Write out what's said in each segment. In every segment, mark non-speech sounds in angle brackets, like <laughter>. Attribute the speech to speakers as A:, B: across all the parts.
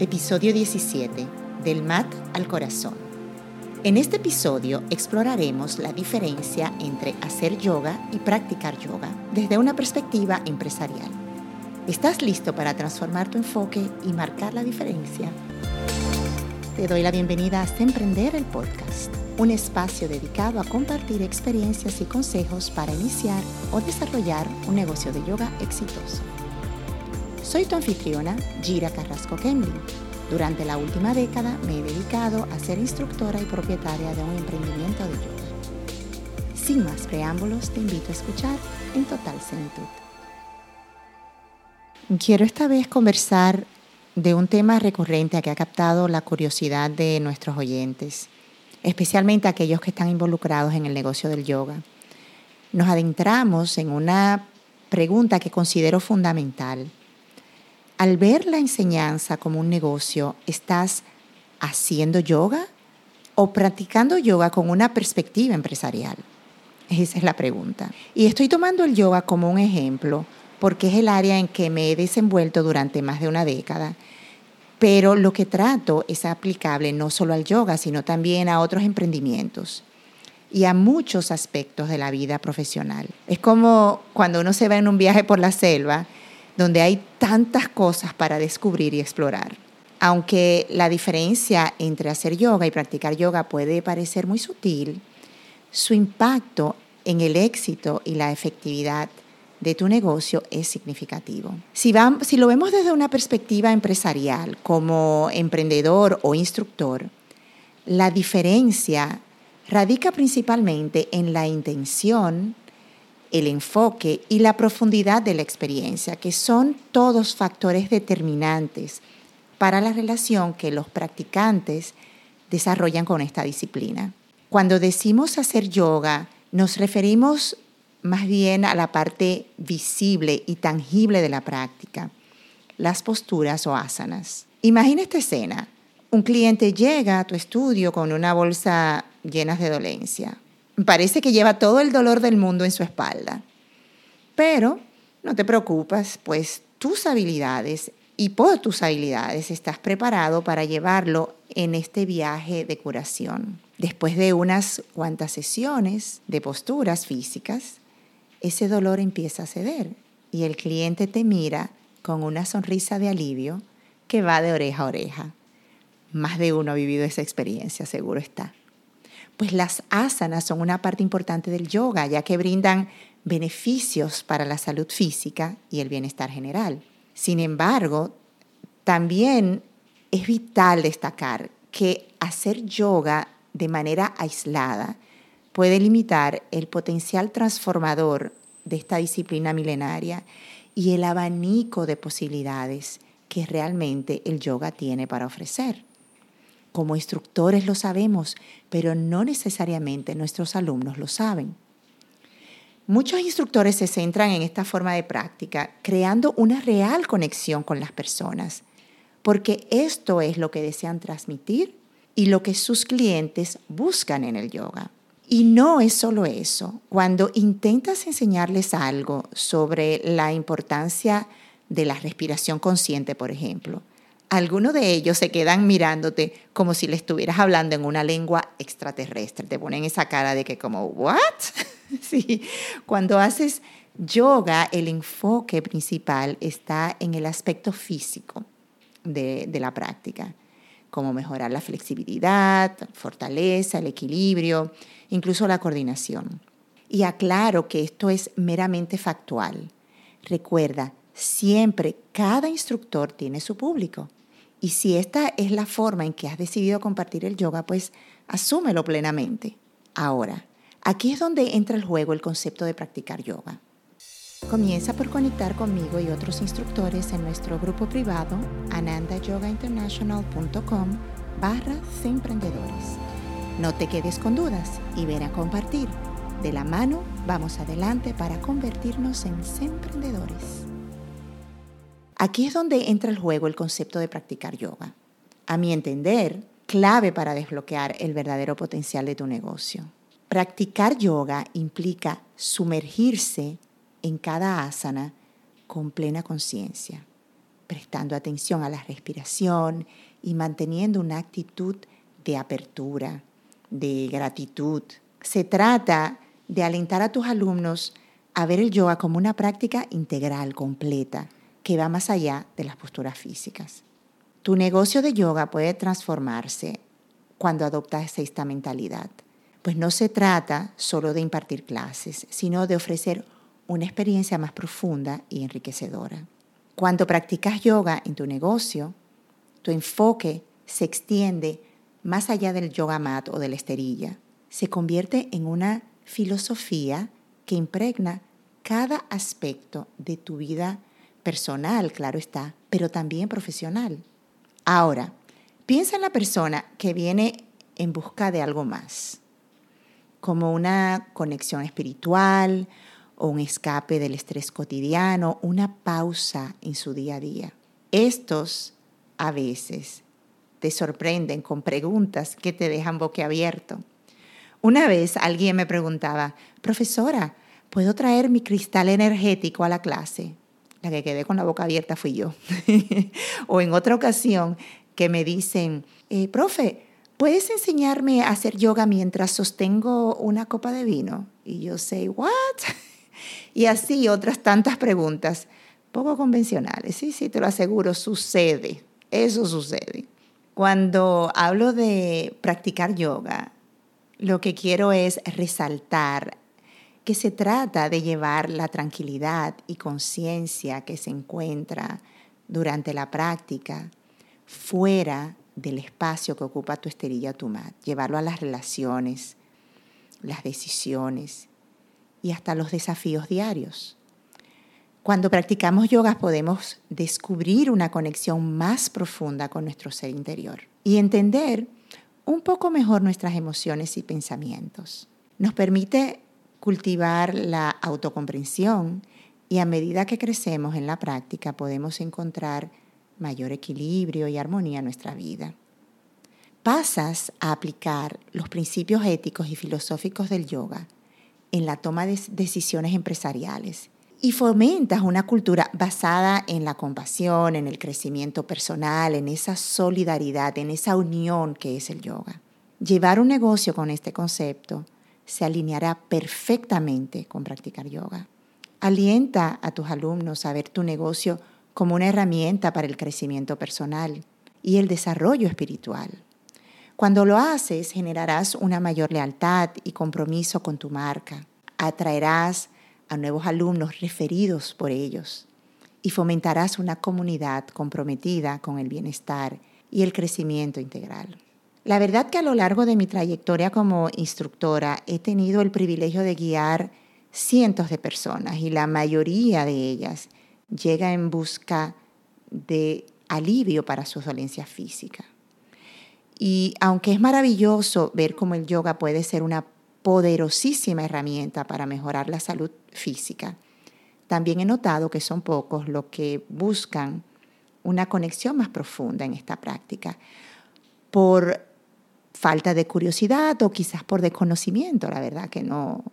A: Episodio 17. Del mat al corazón. En este episodio exploraremos la diferencia entre hacer yoga y practicar yoga desde una perspectiva empresarial. ¿Estás listo para transformar tu enfoque y marcar la diferencia? Te doy la bienvenida a Emprender el Podcast, un espacio dedicado a compartir experiencias y consejos para iniciar o desarrollar un negocio de yoga exitoso. Soy tu anfitriona, Gira Carrasco Kemlin. Durante la última década me he dedicado a ser instructora y propietaria de un emprendimiento de yoga. Sin más preámbulos, te invito a escuchar en total sentido. Quiero esta vez conversar de un tema recurrente que ha captado la curiosidad de nuestros oyentes, especialmente aquellos que están involucrados en el negocio del yoga. Nos adentramos en una pregunta que considero fundamental al ver la enseñanza como un negocio, ¿estás haciendo yoga o practicando yoga con una perspectiva empresarial? Esa es la pregunta. Y estoy tomando el yoga como un ejemplo porque es el área en que me he desenvuelto durante más de una década. Pero lo que trato es aplicable no solo al yoga, sino también a otros emprendimientos y a muchos aspectos de la vida profesional. Es como cuando uno se va en un viaje por la selva donde hay tantas cosas para descubrir y explorar. Aunque la diferencia entre hacer yoga y practicar yoga puede parecer muy sutil, su impacto en el éxito y la efectividad de tu negocio es significativo. Si, lo vemos desde una perspectiva empresarial, como emprendedor o instructor, la diferencia radica principalmente en la intención el enfoque y la profundidad de la experiencia, que son todos factores determinantes para la relación que los practicantes desarrollan con esta disciplina. Cuando decimos hacer yoga, nos referimos más bien a la parte visible y tangible de la práctica, las posturas o asanas. Imagina esta escena. Un cliente llega a tu estudio con una bolsa llena de dolencia. Parece que lleva todo el dolor del mundo en su espalda. Pero no te preocupes, pues tus habilidades y por tus habilidades estás preparado para llevarlo en este viaje de curación. Después de unas cuantas sesiones de posturas físicas, ese dolor empieza a ceder y el cliente te mira con una sonrisa de alivio que va de oreja a oreja. Más de uno ha vivido esa experiencia, seguro está. Pues las asanas son una parte importante del yoga, ya que brindan beneficios para la salud física y el bienestar general. Sin embargo, también es vital destacar que hacer yoga de manera aislada puede limitar el potencial transformador de esta disciplina milenaria y el abanico de posibilidades que realmente el yoga tiene para ofrecer. Como instructores lo sabemos, pero no necesariamente nuestros alumnos lo saben. Muchos instructores se centran en esta forma de práctica, creando una real conexión con las personas, porque esto es lo que desean transmitir y lo que sus clientes buscan en el yoga. Y no es solo eso. Cuando intentas enseñarles algo sobre la importancia de la respiración consciente, por ejemplo, algunos de ellos se quedan mirándote como si le estuvieras hablando en una lengua extraterrestre. Te ponen esa cara de que como, ¿what? <laughs> sí, cuando haces yoga, el enfoque principal está en el aspecto físico de, de la práctica, como mejorar la flexibilidad, fortaleza, el equilibrio, incluso la coordinación. Y aclaro que esto es meramente factual. Recuerda, siempre cada instructor tiene su público. Y si esta es la forma en que has decidido compartir el yoga, pues asúmelo plenamente. Ahora, aquí es donde entra el juego el concepto de practicar yoga. Comienza por conectar conmigo y otros instructores en nuestro grupo privado anandayogainternational.com barra emprendedores. No te quedes con dudas y ven a compartir. De la mano vamos adelante para convertirnos en emprendedores. Aquí es donde entra el juego el concepto de practicar yoga. A mi entender, clave para desbloquear el verdadero potencial de tu negocio. Practicar yoga implica sumergirse en cada asana con plena conciencia. prestando atención a la respiración y manteniendo una actitud de apertura, de gratitud. Se trata de alentar a tus alumnos a ver el yoga como una práctica integral, completa, que va más allá de las posturas físicas. Tu negocio de yoga puede transformarse cuando adoptas esta mentalidad, pues no se trata solo de impartir clases, sino de ofrecer una experiencia más profunda y enriquecedora. Cuando practicas yoga en tu negocio, tu enfoque se extiende más allá del yoga mat o de la esterilla. Se convierte en una filosofía que impregna cada aspecto de tu vida personal, claro está, pero también profesional. Ahora, piensa en la persona que viene en busca de algo más, como una conexión espiritual, o un escape del estrés cotidiano, una pausa en su día a día. Estos a veces te sorprenden con preguntas que te dejan boquiabierto. Una vez alguien me preguntaba, profesora, ¿puedo traer mi cristal energético a la clase? La que quedé con la boca abierta fui yo. <laughs> o en otra ocasión que me dicen, eh, profe, ¿puedes enseñarme a hacer yoga mientras sostengo una copa de vino? Y yo sé, ¿what? <laughs> Y así otras tantas preguntas poco convencionales. Sí, sí, te lo aseguro, sucede. Eso sucede. Cuando hablo de practicar yoga, lo que quiero es resaltar que se trata de llevar la tranquilidad y conciencia que se encuentra durante la práctica fuera del espacio que ocupa tu esterilla o tu mat, llevarlo a las relaciones, las decisiones y hasta los desafíos diarios. Cuando practicamos yoga podemos descubrir una conexión más profunda con nuestro ser interior y entender un poco mejor nuestras emociones y pensamientos. Nos permite cultivar la autocomprensión y a medida que crecemos en la práctica podemos encontrar mayor equilibrio y armonía en nuestra vida. Pasas a aplicar los principios éticos y filosóficos del yoga en la toma de decisiones empresariales y fomentas una cultura basada en la compasión, en el crecimiento personal, en esa solidaridad, en esa unión que es el yoga. Llevar un negocio con este concepto se alineará perfectamente con practicar yoga. Alienta a tus alumnos a ver tu negocio como una herramienta para el crecimiento personal y el desarrollo espiritual. Cuando lo haces, generarás una mayor lealtad y compromiso con tu marca. Atraerás a nuevos alumnos referidos por ellos y fomentarás una comunidad comprometida con el bienestar y el crecimiento integral. La verdad que a lo largo de mi trayectoria como instructora he tenido el privilegio de guiar cientos de personas y la mayoría de ellas llega en busca de alivio para su dolencia física. Y aunque es maravilloso ver cómo el yoga puede ser una poderosísima herramienta para mejorar la salud física, también he notado que son pocos los que buscan una conexión más profunda en esta práctica por falta de curiosidad o quizás por desconocimiento, la verdad que no,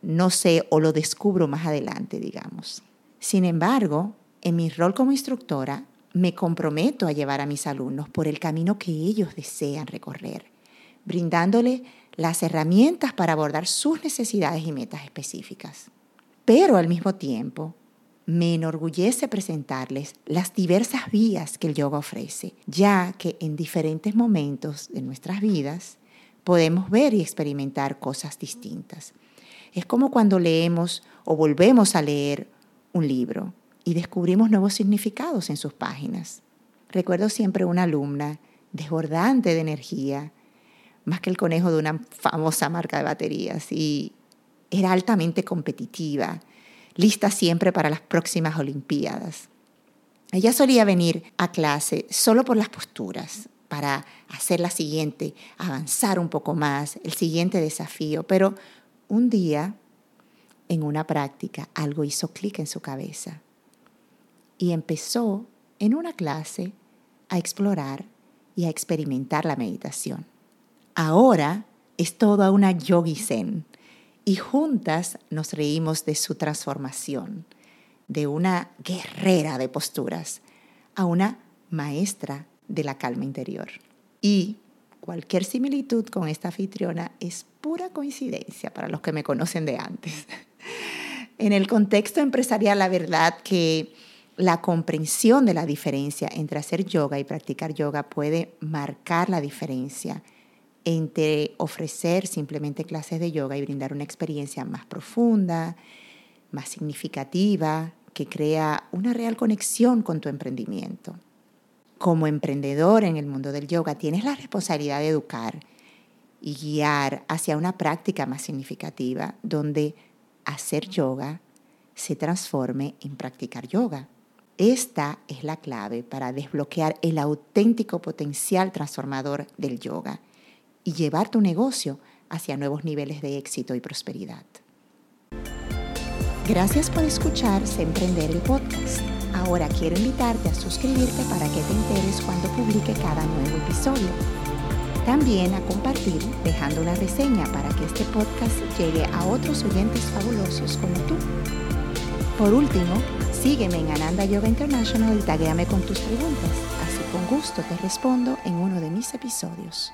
A: no sé o lo descubro más adelante, digamos. Sin embargo, en mi rol como instructora, me comprometo a llevar a mis alumnos por el camino que ellos desean recorrer, brindándole las herramientas para abordar sus necesidades y metas específicas. Pero al mismo tiempo, me enorgullece presentarles las diversas vías que el yoga ofrece, ya que en diferentes momentos de nuestras vidas podemos ver y experimentar cosas distintas. Es como cuando leemos o volvemos a leer un libro y descubrimos nuevos significados en sus páginas. Recuerdo siempre una alumna desbordante de energía, más que el conejo de una famosa marca de baterías, y era altamente competitiva, lista siempre para las próximas Olimpiadas. Ella solía venir a clase solo por las posturas, para hacer la siguiente, avanzar un poco más, el siguiente desafío, pero un día, en una práctica, algo hizo clic en su cabeza y empezó en una clase a explorar y a experimentar la meditación. Ahora es toda una yogi zen y juntas nos reímos de su transformación, de una guerrera de posturas, a una maestra de la calma interior. Y cualquier similitud con esta anfitriona es pura coincidencia para los que me conocen de antes. <laughs> En el contexto empresarial, la verdad que la comprensión de la diferencia entre hacer yoga y practicar yoga puede marcar la diferencia entre ofrecer simplemente clases de yoga y brindar una experiencia más profunda, más significativa, que crea una real conexión con tu emprendimiento. Como emprendedor en el mundo del yoga, tienes la responsabilidad de educar y guiar hacia una práctica más significativa, donde hacer yoga se transforme en practicar yoga. Esta es la clave para desbloquear el auténtico potencial transformador del yoga y llevar tu negocio hacia nuevos niveles de éxito y prosperidad. Gracias por escuchar Emprender el podcast. Ahora quiero invitarte a suscribirte para que te enteres cuando publique cada nuevo episodio. También a compartir dejando una reseña para que este podcast llegue a otros oyentes fabulosos como tú. Por último, sígueme en Ananda Yoga International y taguéame con tus preguntas, así con gusto te respondo en uno de mis episodios.